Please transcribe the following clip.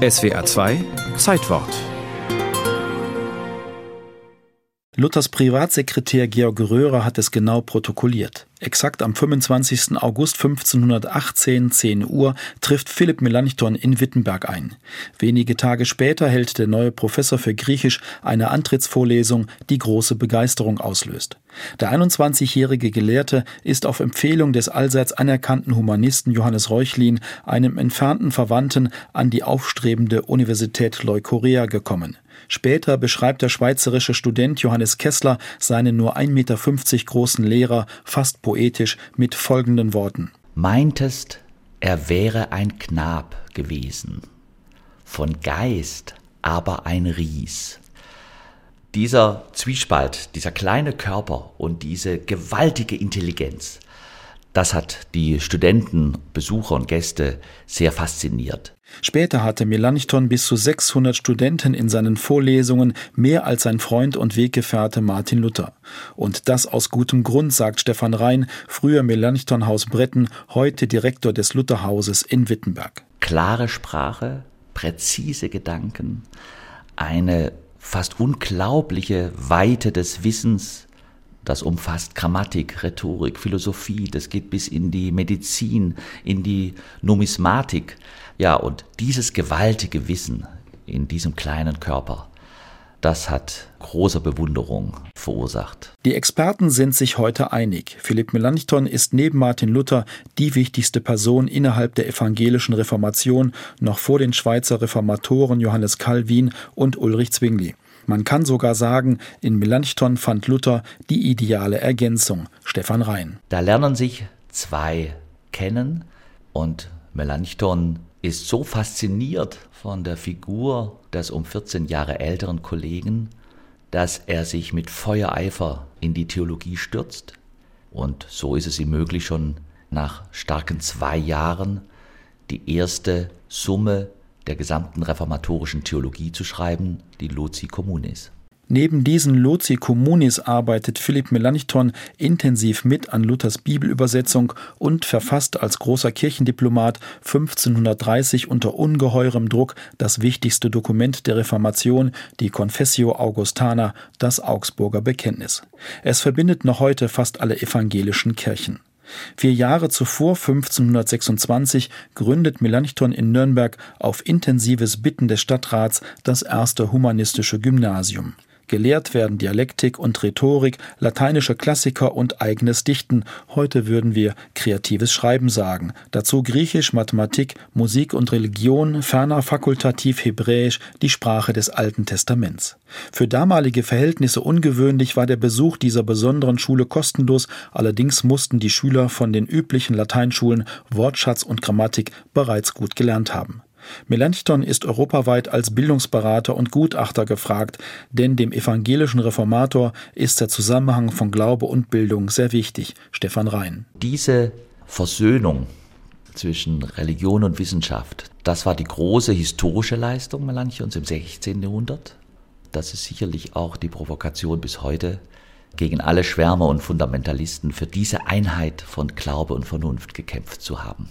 SWR 2 Zeitwort Luthers Privatsekretär Georg Röhrer hat es genau protokolliert. Exakt am 25. August 1518, 10 Uhr, trifft Philipp Melanchthon in Wittenberg ein. Wenige Tage später hält der neue Professor für Griechisch eine Antrittsvorlesung, die große Begeisterung auslöst. Der 21-jährige Gelehrte ist auf Empfehlung des allseits anerkannten Humanisten Johannes Reuchlin, einem entfernten Verwandten, an die aufstrebende Universität Leukorea gekommen. Später beschreibt der schweizerische Student Johannes Kessler seinen nur 1,50 Meter großen Lehrer fast poetisch mit folgenden Worten. Meintest, er wäre ein Knab gewesen, von Geist aber ein Ries. Dieser Zwiespalt, dieser kleine Körper und diese gewaltige Intelligenz, das hat die Studenten, Besucher und Gäste sehr fasziniert. Später hatte Melanchthon bis zu 600 Studenten in seinen Vorlesungen, mehr als sein Freund und Weggefährte Martin Luther. Und das aus gutem Grund, sagt Stefan Rhein, früher Melanchthon-Haus Bretten, heute Direktor des Lutherhauses in Wittenberg. Klare Sprache, präzise Gedanken, eine fast unglaubliche Weite des Wissens, das umfasst Grammatik, Rhetorik, Philosophie, das geht bis in die Medizin, in die Numismatik. Ja, und dieses gewaltige Wissen in diesem kleinen Körper, das hat große Bewunderung verursacht. Die Experten sind sich heute einig. Philipp Melanchthon ist neben Martin Luther die wichtigste Person innerhalb der evangelischen Reformation, noch vor den Schweizer Reformatoren Johannes Calvin und Ulrich Zwingli. Man kann sogar sagen, in Melanchthon fand Luther die ideale Ergänzung. Stefan Rhein. Da lernen sich zwei kennen und Melanchthon ist so fasziniert von der Figur des um 14 Jahre älteren Kollegen, dass er sich mit Feuereifer in die Theologie stürzt. Und so ist es ihm möglich, schon nach starken zwei Jahren die erste Summe der gesamten reformatorischen Theologie zu schreiben, die Loci Communis. Neben diesen Loci Communis arbeitet Philipp Melanchthon intensiv mit an Luthers Bibelübersetzung und verfasst als großer Kirchendiplomat 1530 unter ungeheurem Druck das wichtigste Dokument der Reformation, die Confessio Augustana, das Augsburger Bekenntnis. Es verbindet noch heute fast alle evangelischen Kirchen. Vier Jahre zuvor, 1526, gründet Melanchthon in Nürnberg auf intensives Bitten des Stadtrats das erste humanistische Gymnasium. Gelehrt werden Dialektik und Rhetorik, lateinische Klassiker und eigenes Dichten. Heute würden wir kreatives Schreiben sagen. Dazu Griechisch, Mathematik, Musik und Religion, ferner fakultativ Hebräisch, die Sprache des Alten Testaments. Für damalige Verhältnisse ungewöhnlich war der Besuch dieser besonderen Schule kostenlos, allerdings mussten die Schüler von den üblichen Lateinschulen Wortschatz und Grammatik bereits gut gelernt haben. Melanchthon ist europaweit als Bildungsberater und Gutachter gefragt, denn dem evangelischen Reformator ist der Zusammenhang von Glaube und Bildung sehr wichtig. Stefan Rhein. Diese Versöhnung zwischen Religion und Wissenschaft, das war die große historische Leistung Melanchthons im 16. Jahrhundert. Das ist sicherlich auch die Provokation bis heute gegen alle Schwärmer und Fundamentalisten für diese Einheit von Glaube und Vernunft gekämpft zu haben.